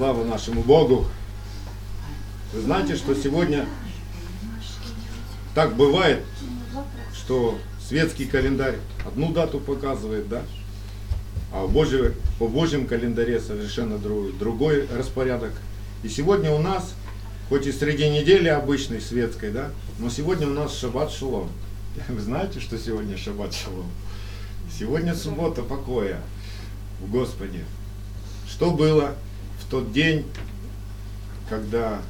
Слава нашему Богу. Вы знаете, что сегодня так бывает, что светский календарь одну дату показывает, да? А в Божьем, по Божьем календаре совершенно другой, другой распорядок. И сегодня у нас, хоть и среди недели обычной светской, да, но сегодня у нас шаббат шалом. Вы знаете, что сегодня шаббат шалом? Сегодня суббота покоя в Господе. Что было тот день, когда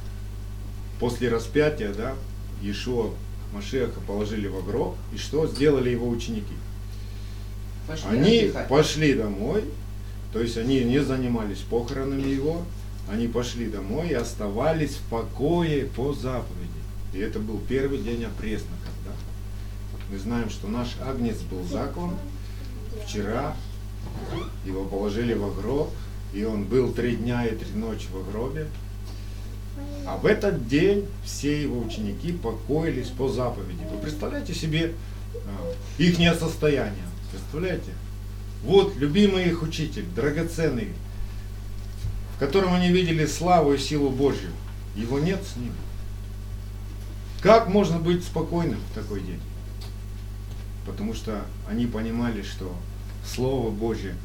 после распятия, да, Иешуа Машеха положили в гроб, и что сделали его ученики? Пошли Они отдыхать. пошли домой, то есть они не занимались похоронами его, они пошли домой и оставались в покое по заповеди. И это был первый день опресноков. Да? Мы знаем, что наш агнец был заклан вчера, его положили в гроб, и он был три дня и три ночи в гробе. А в этот день все его ученики покоились по заповеди. Вы представляете себе их состояние? Представляете? Вот любимый их учитель, драгоценный, в котором они видели славу и силу Божью. Его нет с ним. Как можно быть спокойным в такой день? Потому что они понимали, что Слово Божье,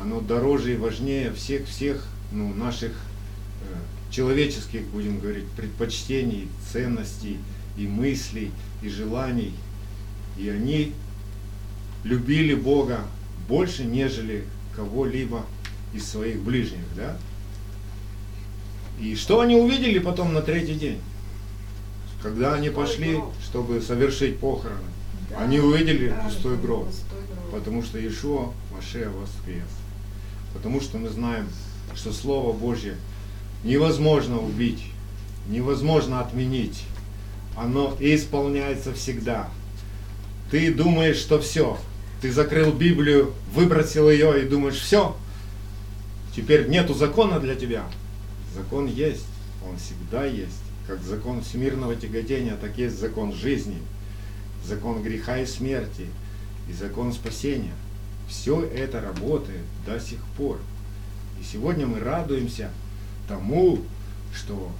оно дороже и важнее всех-всех ну, наших э, человеческих, будем говорить, предпочтений, ценностей и мыслей, и желаний. И они любили Бога больше, нежели кого-либо из своих ближних, да? И что они увидели потом на третий день? Когда они пошли, чтобы совершить похороны, они увидели пустой гроб, потому что Иешуа Машея воскрес. Потому что мы знаем, что Слово Божье невозможно убить, невозможно отменить. Оно исполняется всегда. Ты думаешь, что все. Ты закрыл Библию, выбросил ее и думаешь, все. Теперь нету закона для тебя. Закон есть. Он всегда есть. Как закон всемирного тяготения, так есть закон жизни, закон греха и смерти и закон спасения. Все это работает до сих пор. И сегодня мы радуемся тому, что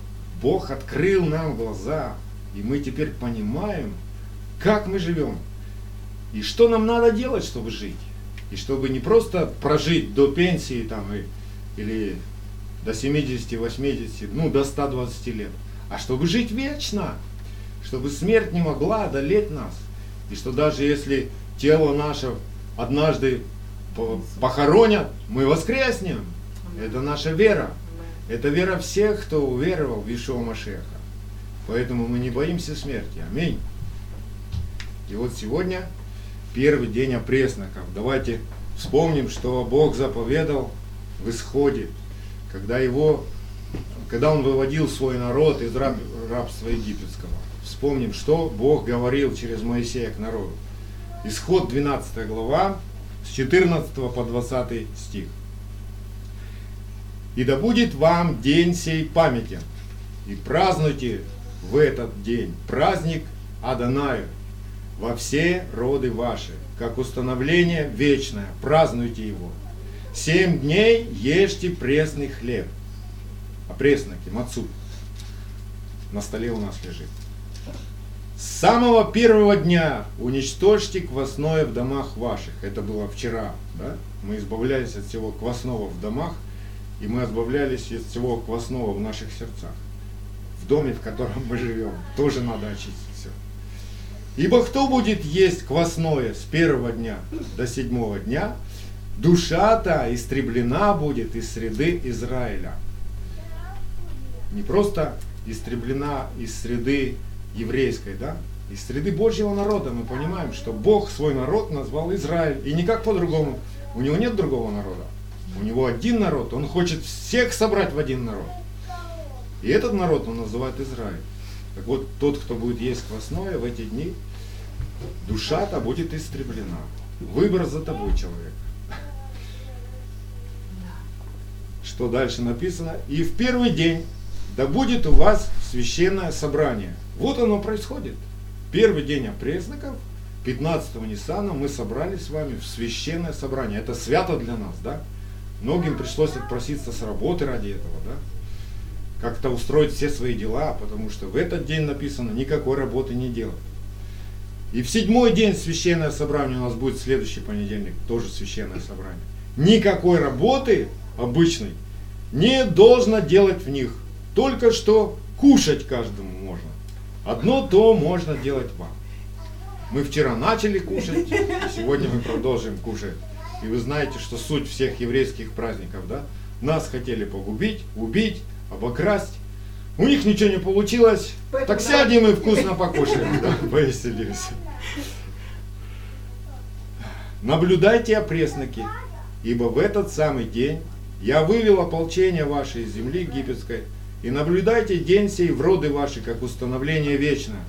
Бог открыл нам глаза, и мы теперь понимаем, как мы живем, и что нам надо делать, чтобы жить. И чтобы не просто прожить до пенсии там, и, или до 70-80, ну до 120 лет, а чтобы жить вечно, чтобы смерть не могла одолеть нас. И что даже если тело наше однажды похоронят, мы воскреснем. Это наша вера. Это вера всех, кто уверовал в Ишуа Машеха. Поэтому мы не боимся смерти. Аминь. И вот сегодня первый день опресноков. Давайте вспомним, что Бог заповедал в исходе, когда его, когда он выводил свой народ из раб, рабства египетского. Вспомним, что Бог говорил через Моисея к народу. Исход 12 глава, с 14 по 20 стих. И да будет вам день сей памятен, и празднуйте в этот день праздник Адонаю во все роды ваши, как установление вечное, празднуйте его. Семь дней ешьте пресный хлеб. А пресноки, мацу, на столе у нас лежит. С самого первого дня уничтожьте квасное в домах ваших. Это было вчера, да? Мы избавлялись от всего квасного в домах, и мы избавлялись от всего квасного в наших сердцах. В доме, в котором мы живем, тоже надо очистить все. Ибо кто будет есть квасное с первого дня до седьмого дня, душа-то истреблена будет из среды Израиля. Не просто истреблена из среды еврейской, да? Из среды Божьего народа мы понимаем, что Бог свой народ назвал Израиль. И никак по-другому. У него нет другого народа. У него один народ. Он хочет всех собрать в один народ. И этот народ он называет Израиль. Так вот, тот, кто будет есть квасное в эти дни, душа-то будет истреблена. Выбор за тобой, человек. Что дальше написано? И в первый день да будет у вас священное собрание. Вот оно происходит. Первый день опресноков, 15 Ниссана, мы собрались с вами в священное собрание. Это свято для нас, да? Многим пришлось отпроситься с работы ради этого, да? Как-то устроить все свои дела, потому что в этот день написано никакой работы не делать. И в седьмой день священное собрание у нас будет следующий понедельник, тоже священное собрание. Никакой работы обычной не должно делать в них. Только что кушать каждому можно. Одно то можно делать вам. Мы вчера начали кушать, сегодня мы продолжим кушать. И вы знаете, что суть всех еврейских праздников, да? Нас хотели погубить, убить, обокрасть. У них ничего не получилось. Так сядем и вкусно покушаем, да, повеселимся. Наблюдайте опресноки, ибо в этот самый день я вывел ополчение ваше из земли египетской, и наблюдайте день сей в роды ваши, как установление вечное.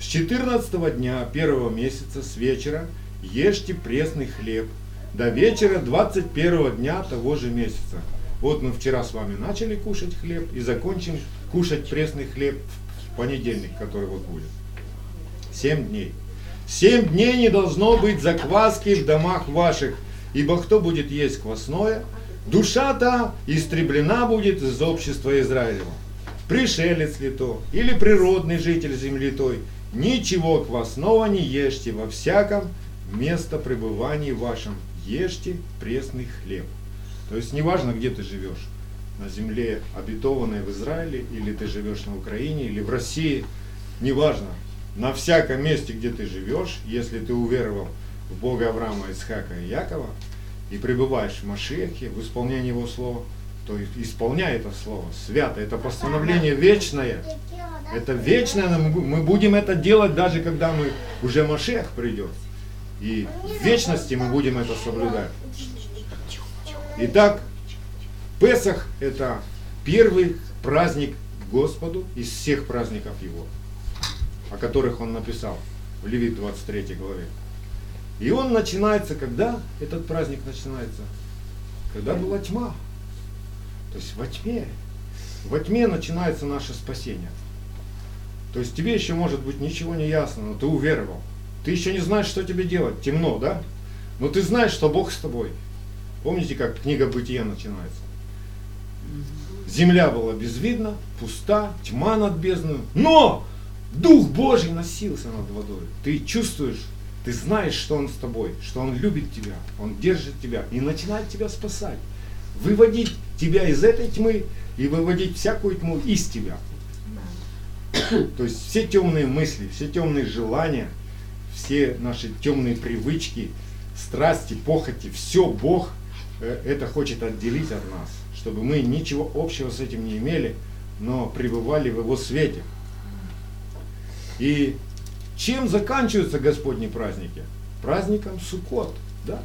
С 14 дня первого месяца с вечера ешьте пресный хлеб, до вечера 21 дня того же месяца. Вот мы вчера с вами начали кушать хлеб и закончим кушать пресный хлеб в понедельник, который вот будет. Семь дней. Семь дней не должно быть закваски в домах ваших, ибо кто будет есть квасное, душа-то истреблена будет из общества Израилева. Пришелец ли то, или природный житель земли той, ничего квасного не ешьте во всяком место пребывания вашем, ешьте пресный хлеб. То есть неважно, где ты живешь, на земле обетованной в Израиле, или ты живешь на Украине, или в России, неважно, на всяком месте, где ты живешь, если ты уверовал в Бога Авраама, Исхака и Якова, и пребываешь в Машехе, в исполнении Его Слова, то исполняй это Слово, свято, это постановление вечное, это вечное, мы будем это делать даже когда мы уже Машех придет. И в вечности мы будем это соблюдать. Итак, Песах – это первый праздник Господу из всех праздников Его, о которых Он написал в Левит 23 главе. И он начинается, когда этот праздник начинается? Когда была тьма. То есть во тьме. Во тьме начинается наше спасение. То есть тебе еще может быть ничего не ясно, но ты уверовал. Ты еще не знаешь, что тебе делать. Темно, да? Но ты знаешь, что Бог с тобой. Помните, как книга Бытия начинается? Земля была безвидна, пуста, тьма над бездной. Но Дух Божий носился над водой. Ты чувствуешь, ты знаешь, что Он с тобой, что Он любит тебя, Он держит тебя и начинает тебя спасать. Выводить тебя из этой тьмы и выводить всякую тьму из тебя. То есть все темные мысли, все темные желания – все наши темные привычки, страсти, похоти, все Бог э, это хочет отделить от нас, чтобы мы ничего общего с этим не имели, но пребывали в Его свете. И чем заканчиваются Господни праздники? Праздником Суккот, да?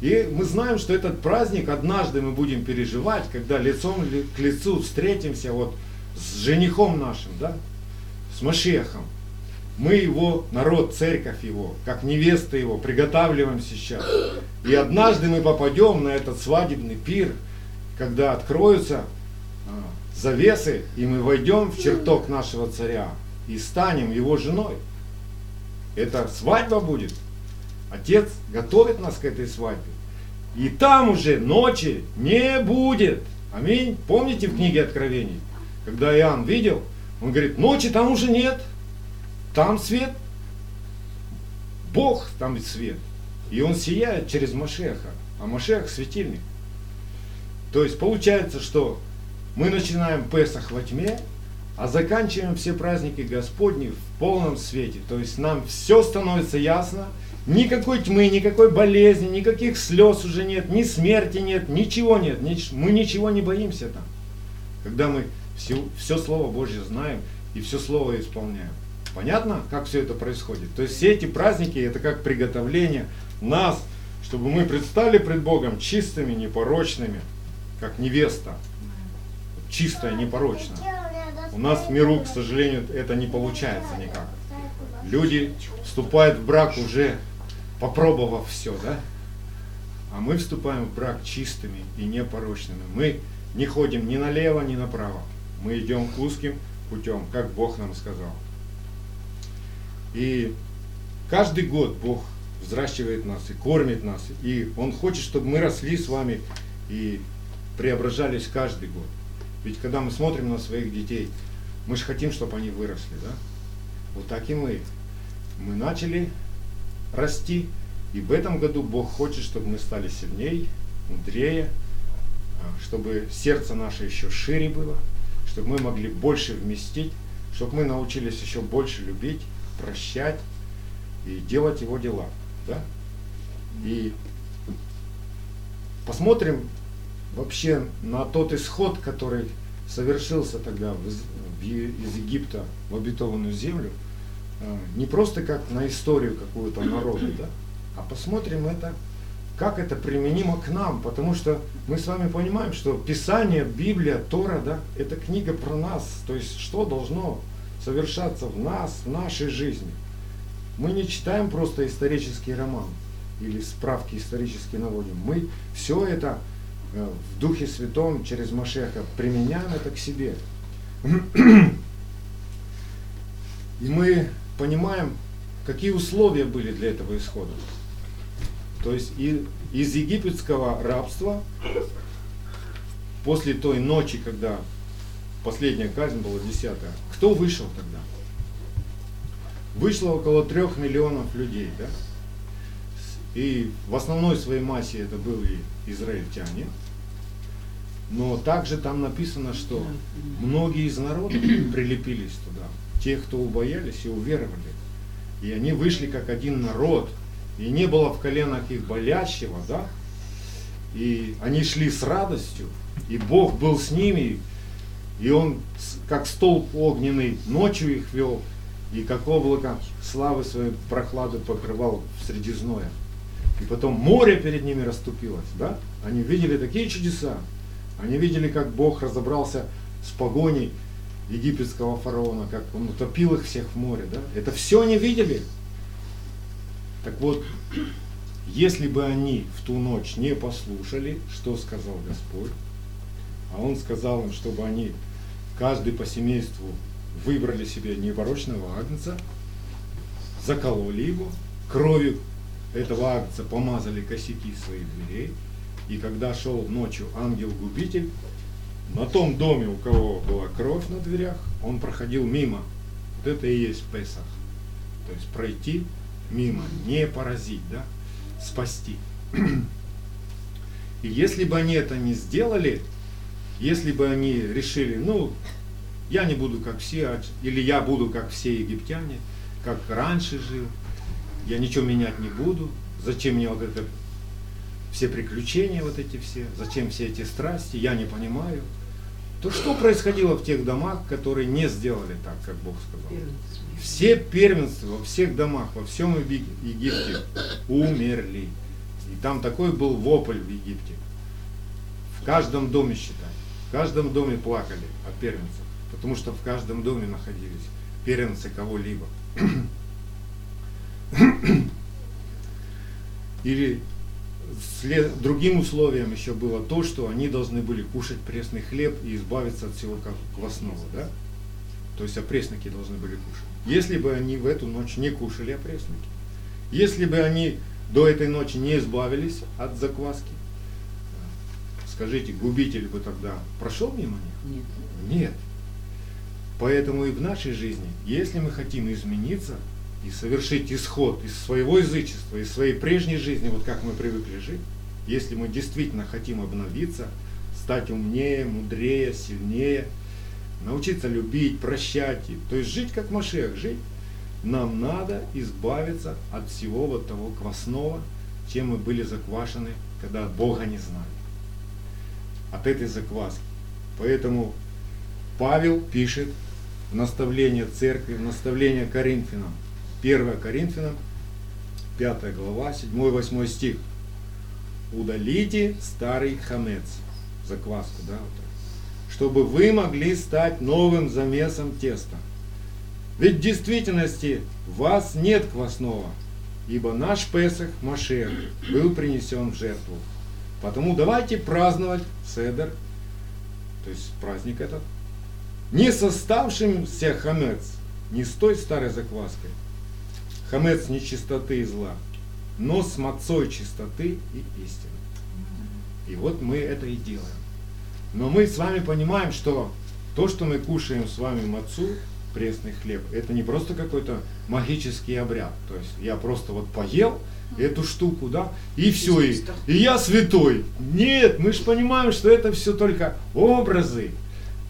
И мы знаем, что этот праздник однажды мы будем переживать, когда лицом к лицу встретимся вот с женихом нашим, да, с Машехом. Мы его, народ, церковь его, как невеста его, приготавливаем сейчас. И однажды мы попадем на этот свадебный пир, когда откроются а, завесы, и мы войдем в чертог нашего царя и станем его женой. Это свадьба будет. Отец готовит нас к этой свадьбе. И там уже ночи не будет. Аминь. Помните в книге Откровений, когда Иоанн видел, он говорит, ночи там уже нет. Там свет, Бог там ведь свет. И он сияет через Машеха, а Машех светильник. То есть получается, что мы начинаем Песах во тьме, а заканчиваем все праздники Господни в полном свете. То есть нам все становится ясно, никакой тьмы, никакой болезни, никаких слез уже нет, ни смерти нет, ничего нет, мы ничего не боимся там. Когда мы все, все Слово Божье знаем и все Слово исполняем. Понятно, как все это происходит? То есть все эти праздники это как приготовление нас, чтобы мы предстали пред Богом чистыми, непорочными, как невеста. Чистая, непорочная. У нас в миру, к сожалению, это не получается никак. Люди вступают в брак уже попробовав все, да? А мы вступаем в брак чистыми и непорочными. Мы не ходим ни налево, ни направо. Мы идем узким путем, как Бог нам сказал. И каждый год Бог взращивает нас и кормит нас. И Он хочет, чтобы мы росли с вами и преображались каждый год. Ведь когда мы смотрим на своих детей, мы же хотим, чтобы они выросли, да? Вот так и мы. Мы начали расти, и в этом году Бог хочет, чтобы мы стали сильнее, мудрее, а, чтобы сердце наше еще шире было, чтобы мы могли больше вместить, чтобы мы научились еще больше любить, прощать и делать его дела. Да? И посмотрим вообще на тот исход, который совершился тогда из Египта в обетованную землю, а, не просто как на историю какую-то народа, да, а посмотрим это, как это применимо к нам, потому что мы с вами понимаем, что Писание, Библия, Тора, да, это книга про нас, то есть что должно совершаться в нас, в нашей жизни. Мы не читаем просто исторический роман или справки исторические наводим. Мы все это э, в Духе Святом через Машеха применяем это к себе. И мы понимаем, какие условия были для этого исхода. То есть и, из египетского рабства после той ночи, когда последняя казнь была десятая, кто вышел тогда? Вышло около трех миллионов людей, да? И в основной своей массе это были израильтяне. Но также там написано, что многие из народа прилепились туда. Те, кто убоялись и уверовали. И они вышли как один народ. И не было в коленах их болящего, да? И они шли с радостью. И Бог был с ними. И Он, как столб огненный, ночью их вел. И как облако славы своей прохлады покрывал среди зноя. И потом море перед ними расступилось, да? Они видели такие чудеса. Они видели, как Бог разобрался с погоней египетского фараона, как он утопил их всех в море, да? Это все они видели. Так вот, если бы они в ту ночь не послушали, что сказал Господь, а Он сказал им, чтобы они, каждый по семейству, выбрали себе непорочного агнца, закололи его, кровью этого агнца помазали косяки своих дверей, и когда шел ночью ангел-губитель, на том доме, у кого была кровь на дверях, он проходил мимо. Вот это и есть Песах. То есть пройти мимо, не поразить, да, спасти. И если бы они это не сделали, если бы они решили, ну, я не буду как все, а или я буду как все египтяне, как раньше жил, я ничего менять не буду, зачем мне вот это, все приключения вот эти все, зачем все эти страсти, я не понимаю. То что происходило в тех домах, которые не сделали так, как Бог сказал? Все первенства во всех домах, во всем Египте умерли. И там такой был вопль в Египте. В каждом доме, считай, в каждом доме плакали о первенцах, потому что в каждом доме находились первенцы кого-либо. Или след, другим условием еще было то, что они должны были кушать пресный хлеб и избавиться от всего квасного, да? То есть опрессники должны были кушать. Если бы они в эту ночь не кушали опрессники, если бы они до этой ночи не избавились от закваски, скажите, губитель бы тогда прошел мимо них? Нет. Нет. Поэтому и в нашей жизни, если мы хотим измениться, и совершить исход из своего язычества, из своей прежней жизни, вот как мы привыкли жить, если мы действительно хотим обновиться, стать умнее, мудрее, сильнее, научиться любить, прощать, то есть жить как Машех, жить, нам надо избавиться от всего вот того квасного, чем мы были заквашены, когда Бога не знали. От этой закваски. Поэтому Павел пишет в наставление церкви, в наставление Коринфянам, 1 Коринфянам, 5 глава, 7-8 стих. Удалите старый хамец, закваску, да, вот чтобы вы могли стать новым замесом теста. Ведь в действительности вас нет квасного, ибо наш Песах Машех был принесен в жертву. Потому давайте праздновать Седер, то есть праздник этот, не составшимся хамец, не с той старой закваской, хамец нечистоты и зла, но с мацой чистоты и истины. И вот мы это и делаем. Но мы с вами понимаем, что то, что мы кушаем с вами мацу, пресный хлеб, это не просто какой-то магический обряд. То есть я просто вот поел эту штуку, да, и все, и, и я святой. Нет, мы же понимаем, что это все только образы.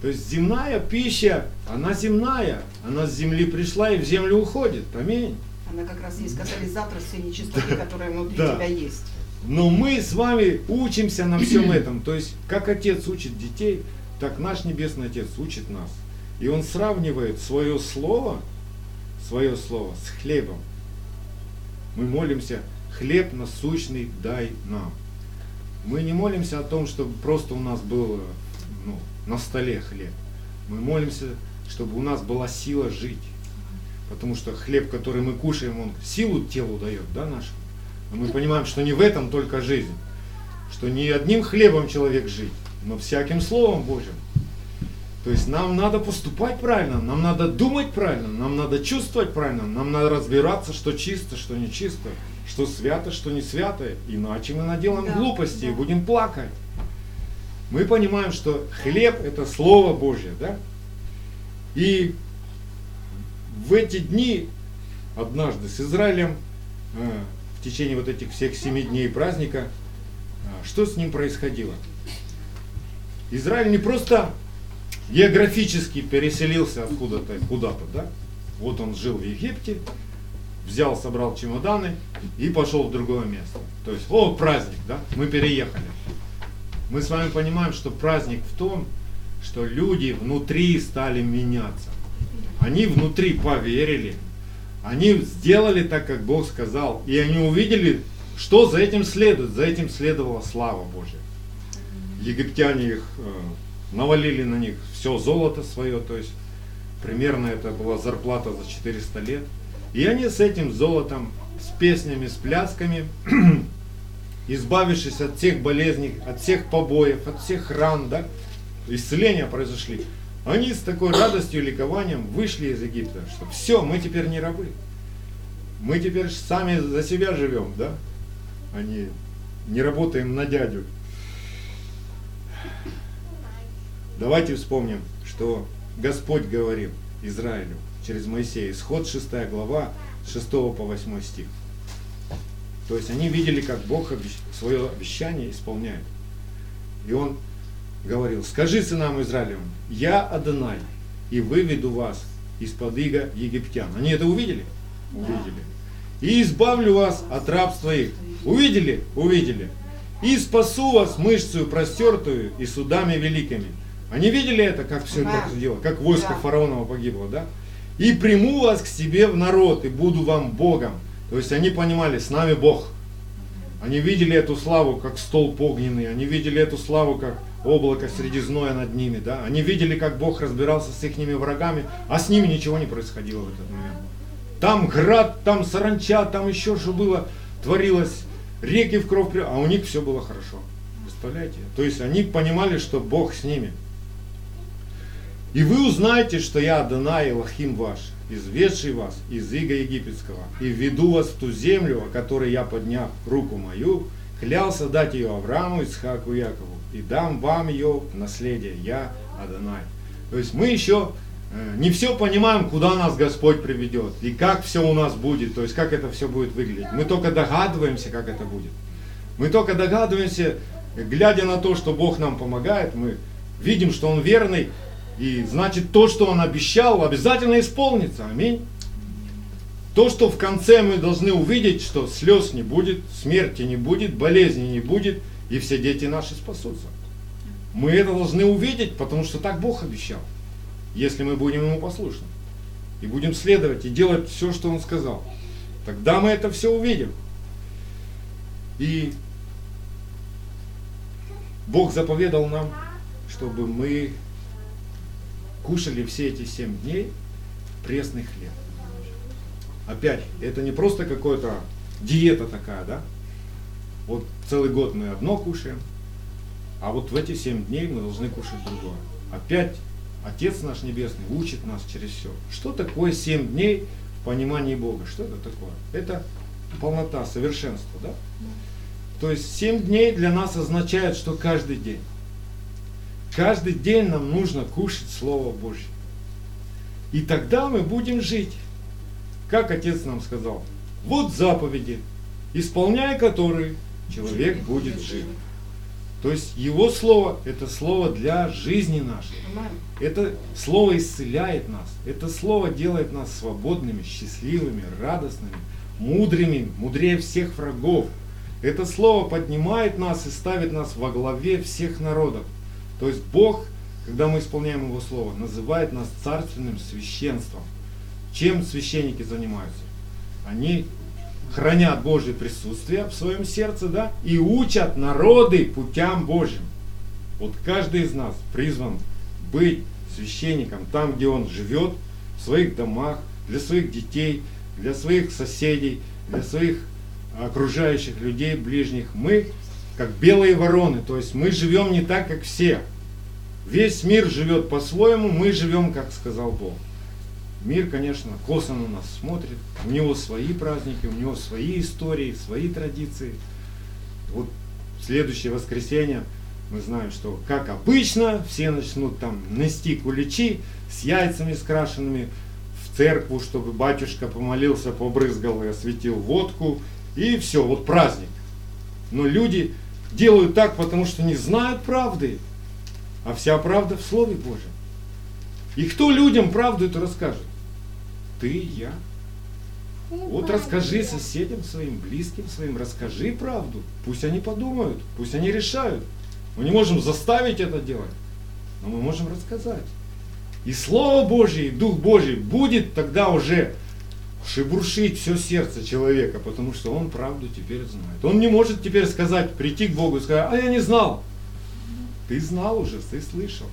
То есть земная пища, она земная, она с земли пришла и в землю уходит. Аминь. Она как раз есть катализатор всей нечистоты, которая внутри Да. тебя есть. Но мы с вами учимся на всем этом. То есть, как Отец учит детей, так наш Небесный Отец учит нас. И Он сравнивает свое слово, свое слово с хлебом. Мы молимся, хлеб насущный дай нам. Мы не молимся о том, чтобы просто у нас был ну, на столе хлеб. Мы молимся, чтобы у нас была сила жить. Потому что хлеб, который мы кушаем, он силу телу дает, да, нашему. Но мы понимаем, что не в этом только жизнь. Что не одним хлебом человек жить, но всяким Словом Божьим. То есть нам надо поступать правильно, нам надо думать правильно, нам надо чувствовать правильно, нам надо разбираться, что чисто, что не чисто, что свято, что не свято. Иначе мы наделаем Да, глупости и да. будем плакать. Мы понимаем, что хлеб это Слово Божье, да? И в эти дни однажды с Израилем э, в течение вот этих всех семи дней праздника, э, что с ним происходило? Израиль не просто географически переселился откуда-то куда-то, да? Вот он жил в Египте, взял, собрал чемоданы и пошел в другое место. То есть, о, праздник, да? Мы переехали. Мы с вами понимаем, что праздник в том, что люди внутри стали меняться. Они внутри поверили, они сделали так, как Бог сказал, и они увидели, что за этим следует. За этим следовала слава Божья. Египтяне их э, навалили на них все золото свое, то есть примерно это была зарплата за 400 лет. И они с этим золотом, с песнями, с плясками, избавившись от всех болезней, от всех побоев, от всех ран, да, исцеления произошли, они с такой радостью и ликованием вышли из Египта, что все, мы теперь не рабы. Мы теперь сами за себя живем, да? А не, не работаем на дядю. Давайте вспомним, что Господь говорил Израилю через Моисея. Исход 6 глава, с 6 по 8 стих. То есть они видели, как Бог свое обещание исполняет. И он говорил, скажи сынам Израилевым, я Адонай, и выведу вас из-под иго египтян. Они это увидели? Увидели. И избавлю вас от рабства их. Увидели? Увидели. И спасу вас мышцею простертую и судами великими. Они видели это, как все Да. происходило, как войско Да. фараонова погибло, да? И приму вас к себе в народ, и буду вам Богом. То есть они понимали, с нами Бог. Они видели эту славу, как столб огненный, они видели эту славу, как облако среди зноя над ними, да? Они видели, как Бог разбирался с их врагами, а с ними ничего не происходило в этот момент. Там град, там саранча, там еще что было, творилось, реки в кровь, а у них все было хорошо. Представляете? То есть они понимали, что Бог с ними. И вы узнаете, что я Адонай Элохим ваш, изведший вас из иго египетского, и введу вас в ту землю, о которой я, подняв руку мою, клялся дать ее Аврааму, Исхаку и Якову, и дам вам ее наследие, я Адонай. То есть мы еще э, не все понимаем, куда нас Господь приведет, и как все у нас будет, то есть как это все будет выглядеть. Мы только догадываемся, как это будет. Мы только догадываемся, глядя на то, что Бог нам помогает, мы видим, что Он верный, и значит то, что Он обещал, обязательно исполнится. Аминь. То, что в конце мы должны увидеть, что слез не будет, смерти не будет, болезни не будет, и все дети наши спасутся. Мы это должны увидеть, потому что так Бог обещал, если мы будем Ему послушны. И будем следовать и делать все, что Он сказал. Тогда мы это все увидим. И Бог заповедал нам, чтобы мы кушали все эти семь дней пресный хлеб. Опять, это не просто какая-то диета такая, да? Вот целый год мы одно кушаем, а вот в эти семь дней мы должны кушать другое. Опять Отец наш Небесный учит нас через все. Что такое семь дней в понимании Бога? Что это такое? Это полнота, совершенство, да? То есть семь дней для нас означает, что каждый день. Каждый день нам нужно кушать Слово Божье. И тогда мы будем жить. Как Отец нам сказал, вот заповеди, исполняя которые человек будет жить. То есть Его Слово – это Слово для жизни нашей. Это Слово исцеляет нас. Это Слово делает нас свободными, счастливыми, радостными, мудрыми, мудрее всех врагов. Это Слово поднимает нас и ставит нас во главе всех народов. То есть Бог, когда мы исполняем Его Слово, называет нас царственным священством. Чем священники занимаются? Они хранят Божье присутствие в своем сердце, да, и учат народы путям Божьим. Вот каждый из нас призван быть священником там, где он живет, в своих домах, для своих детей, для своих соседей, для своих окружающих людей, ближних. Мы как белые вороны, то есть мы живем не так, как все. Весь мир живет по-своему, мы живем, как сказал Бог. Мир, конечно, косо на нас смотрит. У него свои праздники, у него свои истории, свои традиции. Вот следующее воскресенье мы знаем, что как обычно, все начнут там нести куличи с яйцами скрашенными в церкву, чтобы батюшка помолился, побрызгал и осветил водку. И все, вот праздник. Но люди делают так, потому что не знают правды. А вся правда в Слове Божьем. И кто людям правду эту расскажет? Ты я. Вот расскажи соседям своим, близким своим, расскажи правду. Пусть они подумают, пусть они решают. Мы не можем заставить это делать, но мы можем рассказать. И Слово Божье, и Дух Божий будет тогда уже шебуршить все сердце человека, потому что он правду теперь знает. Он не может теперь сказать, прийти к Богу и сказать, а я не знал. Ты знал уже, ты слышал.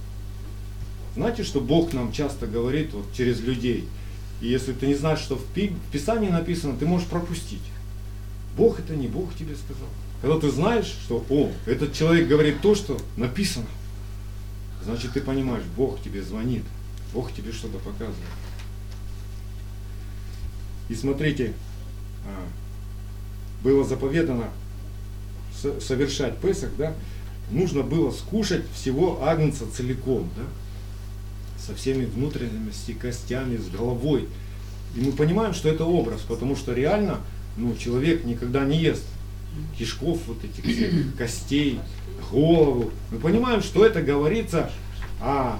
Знаете, что Бог нам часто говорит вот через людей – и если ты не знаешь, что в Писании написано, ты можешь пропустить. Бог это не Бог тебе сказал. Когда ты знаешь, что, о, этот человек говорит то, что написано, значит ты понимаешь, Бог тебе звонит, Бог тебе что-то показывает. И смотрите, а, было заповедано совершать Песах, да, нужно было скушать всего агнца целиком, да, со всеми внутренностями, костями, с головой. И мы понимаем, что это образ, потому что реально ну, человек никогда не ест кишков, вот этих всех, костей, голову. Мы понимаем, что это говорится о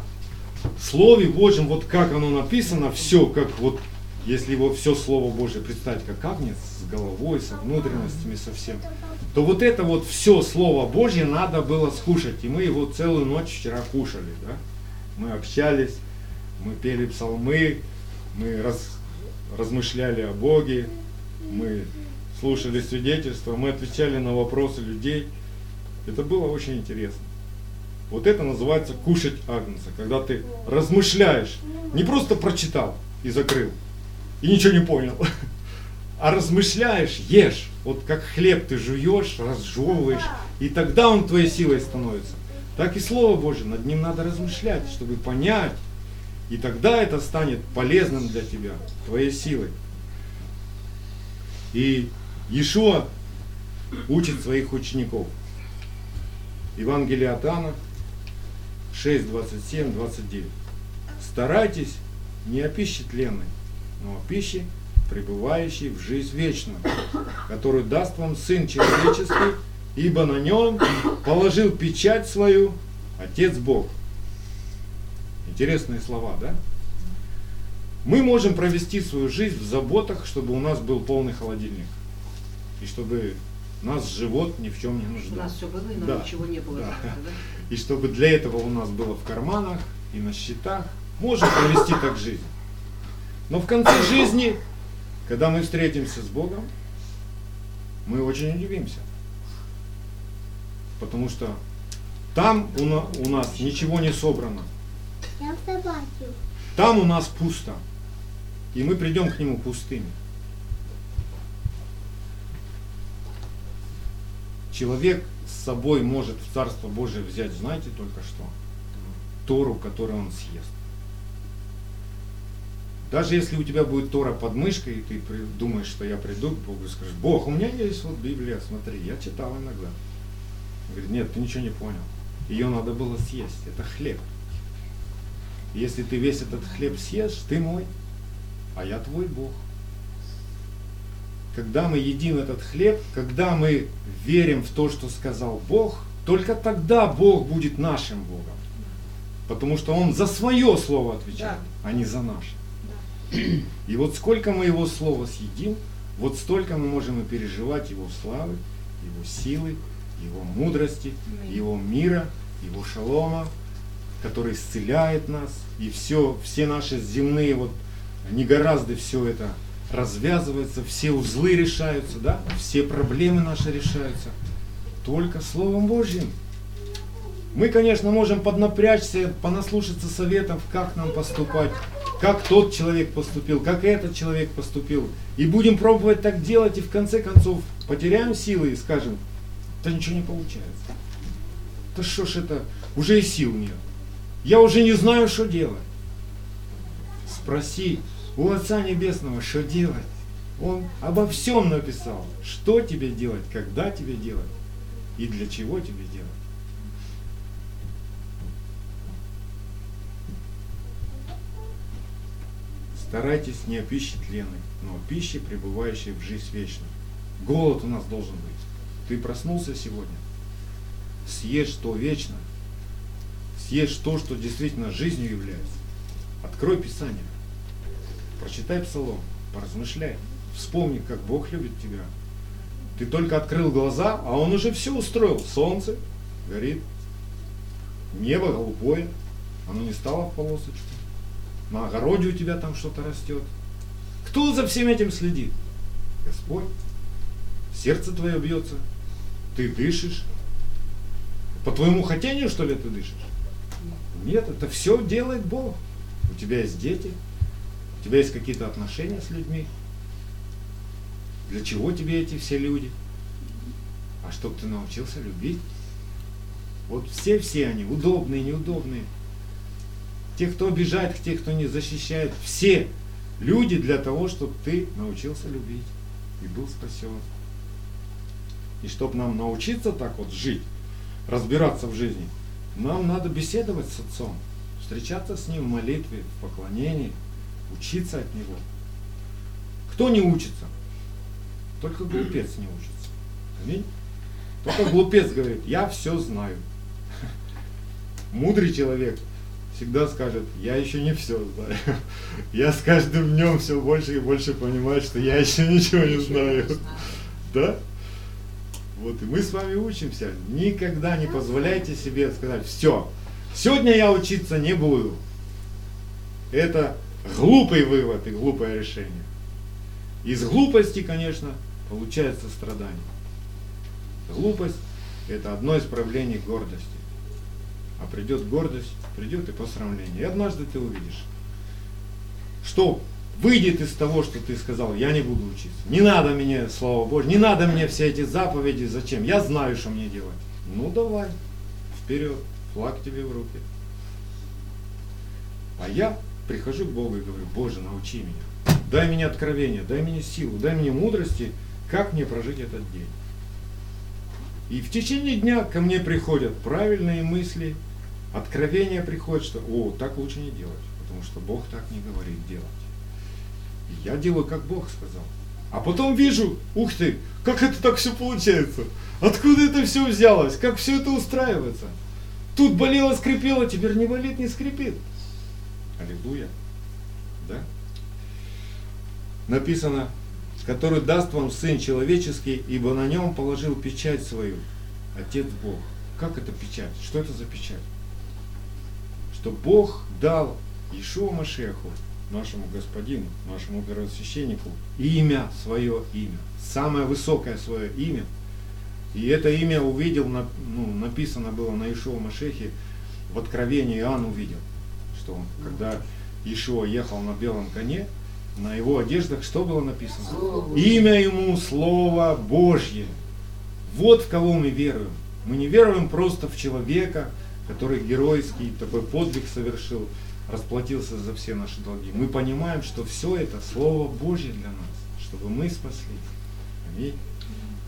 Слове Божьем, вот как оно написано, все, как вот, если его все Слово Божье представить как агнец, с головой, со внутренностями, со всем, то вот это вот все Слово Божье надо было скушать. И мы его целую ночь вчера кушали, да? мы общались, мы пели псалмы, мы раз, размышляли о Боге, мы слушали свидетельства, мы отвечали на вопросы людей. Это было очень интересно. Вот это называется кушать агнца, когда ты размышляешь, не просто прочитал и закрыл, и ничего не понял, а размышляешь, ешь, вот как хлеб ты жуешь, разжевываешь, и тогда он твоей силой становится так и Слово Божье, над ним надо размышлять, чтобы понять. И тогда это станет полезным для тебя, твоей силой. И Иешуа учит своих учеников. Евангелие от Иоанна 6, 27, 29. Старайтесь не о пище тленной, но о пище, пребывающей в жизнь вечную, которую даст вам Сын Человеческий, ибо на нем положил печать свою Отец Бог. Интересные слова, да? Мы можем провести свою жизнь в заботах, чтобы у нас был полный холодильник. И чтобы нас живот ни в чем не нуждал. У нас все было, и нам да. ничего не было. Да. Да? И чтобы для этого у нас было в карманах и на счетах. Можем провести так жизнь. Но в конце жизни, когда мы встретимся с Богом, мы очень удивимся. Потому что там у, на, у нас ничего не собрано. Там у нас пусто. И мы придем к нему пустыми. Человек с собой может в Царство Божие взять, знаете, только что? Тору, которую он съест. Даже если у тебя будет Тора под мышкой, и ты думаешь, что я приду к Богу и скажешь, Бог, у меня есть вот Библия, смотри, я читал иногда. Он говорит, нет, ты ничего не понял. Ее надо было съесть, это хлеб. Если ты весь этот хлеб съешь, ты мой, а я твой Бог. Когда мы едим этот хлеб, когда мы верим в то, что сказал Бог, только тогда Бог будет нашим Богом. Потому что Он за свое слово отвечает, а не за наше. И вот сколько мы Его слова съедим, вот столько мы можем и переживать Его славы, Его силы, Его мудрости, Его мира, Его шалома, который исцеляет нас. И все, все наши земные вот негоразды, все это развязывается, все узлы решаются, да? все проблемы наши решаются только Словом Божьим. Мы, конечно, можем поднапрячься, понаслушаться советов, как нам поступать, как тот человек поступил, как этот человек поступил. И будем пробовать так делать, и в конце концов потеряем силы и скажем, да ничего не получается. Да что ж это, уже и сил нет. Я уже не знаю, что делать. Спроси у Отца Небесного, что делать. Он обо всем написал, что тебе делать, когда тебе делать и для чего тебе делать. Старайтесь не о пище тленной, но о пище, пребывающей в жизнь вечную. Голод у нас должен быть. Ты проснулся сегодня, съешь то вечно, съешь то, что действительно жизнью является. Открой Писание, прочитай Псалом, поразмышляй, вспомни, как Бог любит тебя. Ты только открыл глаза, а Он уже все устроил. Солнце горит, небо голубое, оно не стало в полосочку. На огороде у тебя там что-то растет. Кто за всем этим следит? Господь. Сердце твое бьется. Ты дышишь. По твоему хотению, что ли, ты дышишь? Нет, это все делает Бог. У тебя есть дети, у тебя есть какие-то отношения с людьми. Для чего тебе эти все люди? А чтобы ты научился любить. Вот все-все они, удобные, неудобные. Те, кто обижает, те, кто не защищает. Все люди для того, чтобы ты научился любить и был спасен. И чтобы нам научиться так вот жить, разбираться в жизни, нам надо беседовать с Отцом, встречаться с Ним в молитве, в поклонении, учиться от Него. Кто не учится? Только глупец не учится. Аминь. Только глупец говорит, я все знаю. Мудрый человек всегда скажет, я еще не все знаю. Я с каждым днем все больше и больше понимаю, что я еще ничего не знаю. Да? Вот и мы с вами учимся. Никогда не позволяйте себе сказать, все, сегодня я учиться не буду. Это глупый вывод и глупое решение. Из глупости, конечно, получается страдание. Глупость – это одно из проявлений гордости. А придет гордость, придет и посрамление. И однажды ты увидишь, что выйдет из того, что ты сказал, я не буду учиться. Не надо мне, слава Божье, не надо мне все эти заповеди, зачем? Я знаю, что мне делать. Ну давай, вперед, флаг тебе в руки. А я прихожу к Богу и говорю, Боже, научи меня. Дай мне откровение, дай мне силу, дай мне мудрости, как мне прожить этот день. И в течение дня ко мне приходят правильные мысли, откровения приходят, что о, так лучше не делать, потому что Бог так не говорит делать. Я делаю, как Бог сказал. А потом вижу, ух ты, как это так все получается? Откуда это все взялось? Как все это устраивается? Тут болело, скрипело, теперь не болит, не скрипит. Аллилуйя. Да? Написано, который даст вам Сын Человеческий, ибо на нем положил печать свою, Отец Бог. Как это печать? Что это за печать? Что Бог дал Ишуа Машеху, нашему господину, нашему первосвященнику, имя, свое имя, самое высокое свое имя. И это имя увидел, ну, написано было на Ишуа Машехе, в Откровении Иоанн увидел, что он, когда Ишуа ехал на белом коне, на его одеждах что было написано? Имя ему Слово Божье. Вот в кого мы веруем. Мы не веруем просто в человека, который геройский такой подвиг совершил, расплатился за все наши долги. Мы понимаем, что все это Слово Божье для нас, чтобы мы спаслись. Аминь.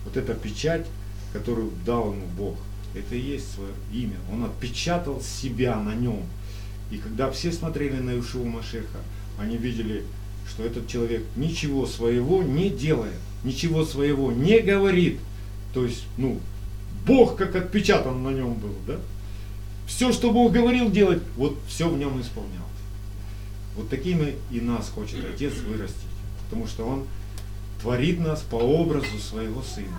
Вот эта печать, которую дал ему Бог, это и есть свое имя. Он отпечатал себя на нем. И когда все смотрели на Ишуа Машеха, они видели, что этот человек ничего своего не делает, ничего своего не говорит. То есть, ну, Бог как отпечатан на нем был, да? Все, что Бог говорил делать, вот все в нем исполнялось. Вот такими и нас хочет Отец вырастить. Потому что Он творит нас по образу своего Сына.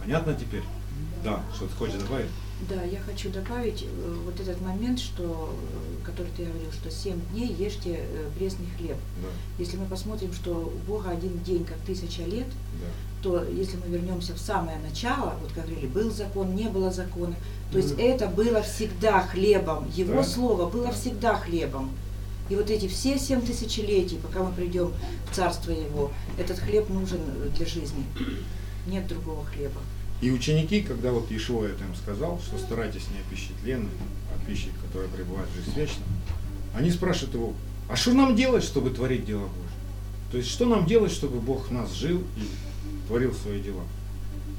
Понятно теперь? Да, что ты хочешь добавить? Да, я хочу добавить э, вот этот момент, что, э, который ты говорил, что семь дней ешьте э, пресный хлеб. Да, Если мы посмотрим, что у Бога один день как тысяча лет, да. то если мы вернемся в самое начало, вот как говорили, был закон, не было закона, то есть это было всегда хлебом, Его Да. Слово было Да. всегда хлебом. И вот эти все семь тысячелетий, пока мы придем в Царство Его, этот хлеб нужен для жизни. Нет другого хлеба. И ученики, когда вот Ишуа это им сказал, что старайтесь не о пище тленной, а о пище, которая пребывает в жизнь вечную, они спрашивают его, а что нам делать, чтобы творить дела Божьи? То есть, что нам делать, чтобы Бог в нас жил и творил свои дела?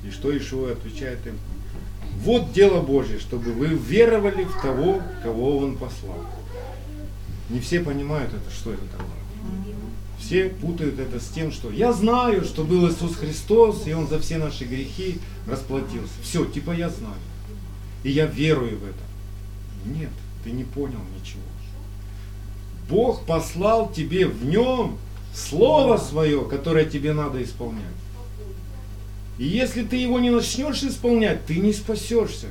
И что Ишуа отвечает им? Вот дело Божье, чтобы вы веровали в того, кого Он послал. Не все понимают это, что это такое. Все путают это с тем, что я знаю, что был Иисус Христос, и Он за все наши грехи расплатился. Все, типа я знаю. И я верую в это. Нет, ты не понял ничего. Бог послал тебе в нем Слово Свое, которое тебе надо исполнять. И если ты его не начнешь исполнять, ты не спасешься.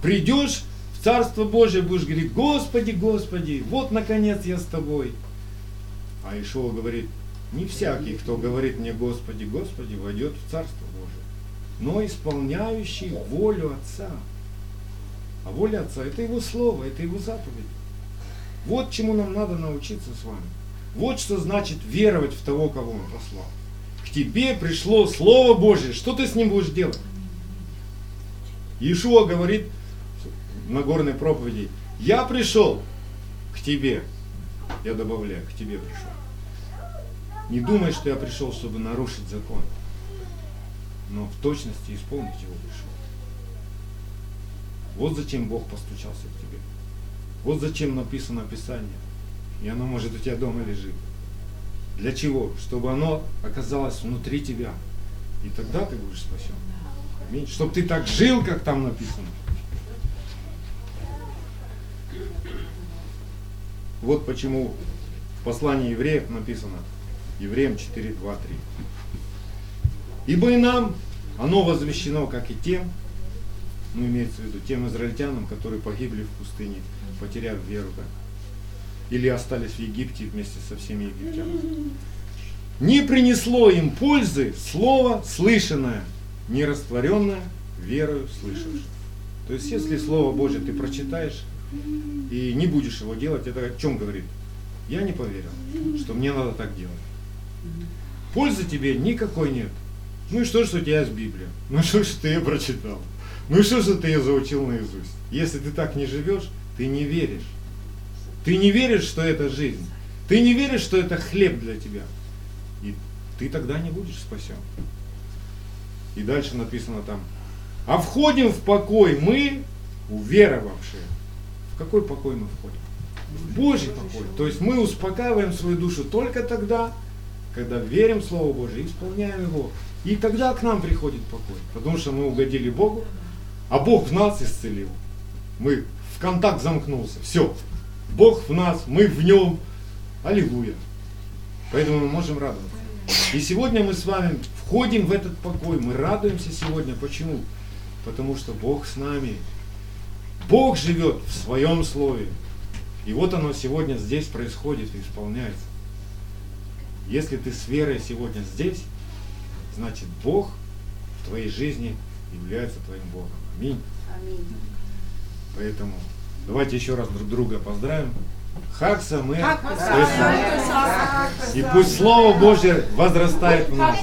Придешь в Царство Божие, будешь говорить, Господи, Господи, вот наконец я с тобой. А Ишуа говорит, не всякий, кто говорит мне Господи, Господи, войдет в Царство Божие, но исполняющий волю Отца. А воля Отца – это Его Слово, это Его заповедь. Вот чему нам надо научиться с вами. Вот что значит веровать в того, кого Он послал. К тебе пришло Слово Божье, что ты с ним будешь делать? Иешуа говорит в Нагорной проповеди, я пришел к тебе, я добавляю, к тебе пришел. Не думай, что я пришел, чтобы нарушить закон, но в точности исполнить его пришел. Вот зачем Бог постучался к тебе. Вот зачем написано Писание. И оно, может, у тебя дома лежит. Для чего? Чтобы оно оказалось внутри тебя. И тогда ты будешь спасен. Аминь. Чтобы ты так жил, как там написано. Вот почему в послании евреев написано, евреям 4, 2, 3. Ибо и нам оно возвещено, как и тем, ну имеется в виду тем израильтянам, которые погибли в пустыне, потеряв веру, да? или остались в Египте вместе со всеми египтянами. Не принесло им пользы слово слышанное, не растворенное верою слышавшим. То есть, если Слово Божье ты прочитаешь и не будешь его делать, это о чем говорит? Я не поверил, что мне надо так делать. Пользы тебе никакой нет. Ну и что, что у тебя есть Библия? Ну что, что ты ее прочитал? Ну и что, что ты ее заучил наизусть? Если ты так не живешь, ты не веришь. Ты не веришь, что это жизнь. Ты не веришь, что это хлеб для тебя. И ты тогда не будешь спасен. И дальше написано там. А входим в покой мы, уверовавшие. В какой покой мы входим? В Божий покой. То есть мы успокаиваем свою душу только тогда, когда верим в Слово Божие исполняем его. И тогда к нам приходит покой. Потому что мы угодили Богу, а Бог в нас исцелил. Мы в контакт замкнулся. Все. Бог в нас, мы в нем. Аллилуйя. Поэтому мы можем радоваться. И сегодня мы с вами входим в этот покой. Мы радуемся сегодня. Почему? Потому что Бог с нами. Бог живет в своем слове. И вот оно сегодня здесь происходит и исполняется. Если ты с верой сегодня здесь, значит Бог в твоей жизни является твоим Богом. Аминь. Аминь. Поэтому давайте еще раз друг друга поздравим. Хакса мы. И пусть Слово Божье возрастает в нас.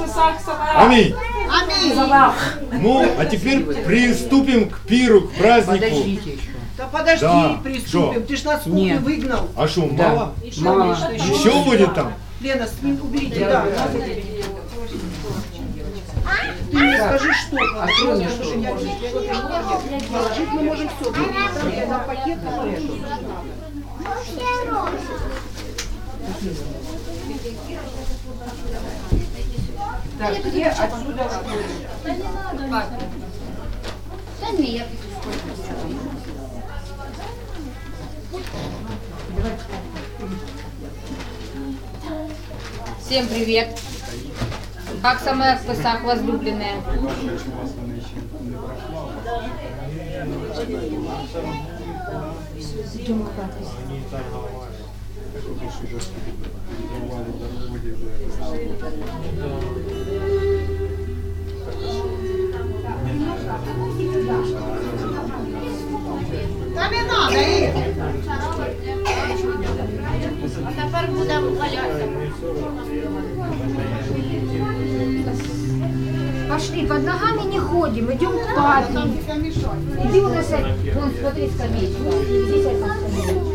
Аминь. Аминь. Ну, а теперь приступим к пиру, к празднику. Подождите еще. Да подожди, Да, приступим. что? Ты ж нас с кухни выгнал. А что, Да. мало? Мало. Еще будет там? Лена, с ним уберите, да. Ты мне скажи, что. А что мне что? Положить мы можем все. На пакет. Так, все отсюда. Да не, я пишу сколько Всем привет! Как саме в Писах возлюбленные? Та не надо. А. Пошли, под ногами не ходим, идем к папе. Иди нас, вон, смотри, скамеечка. Здесь одна скамеечка.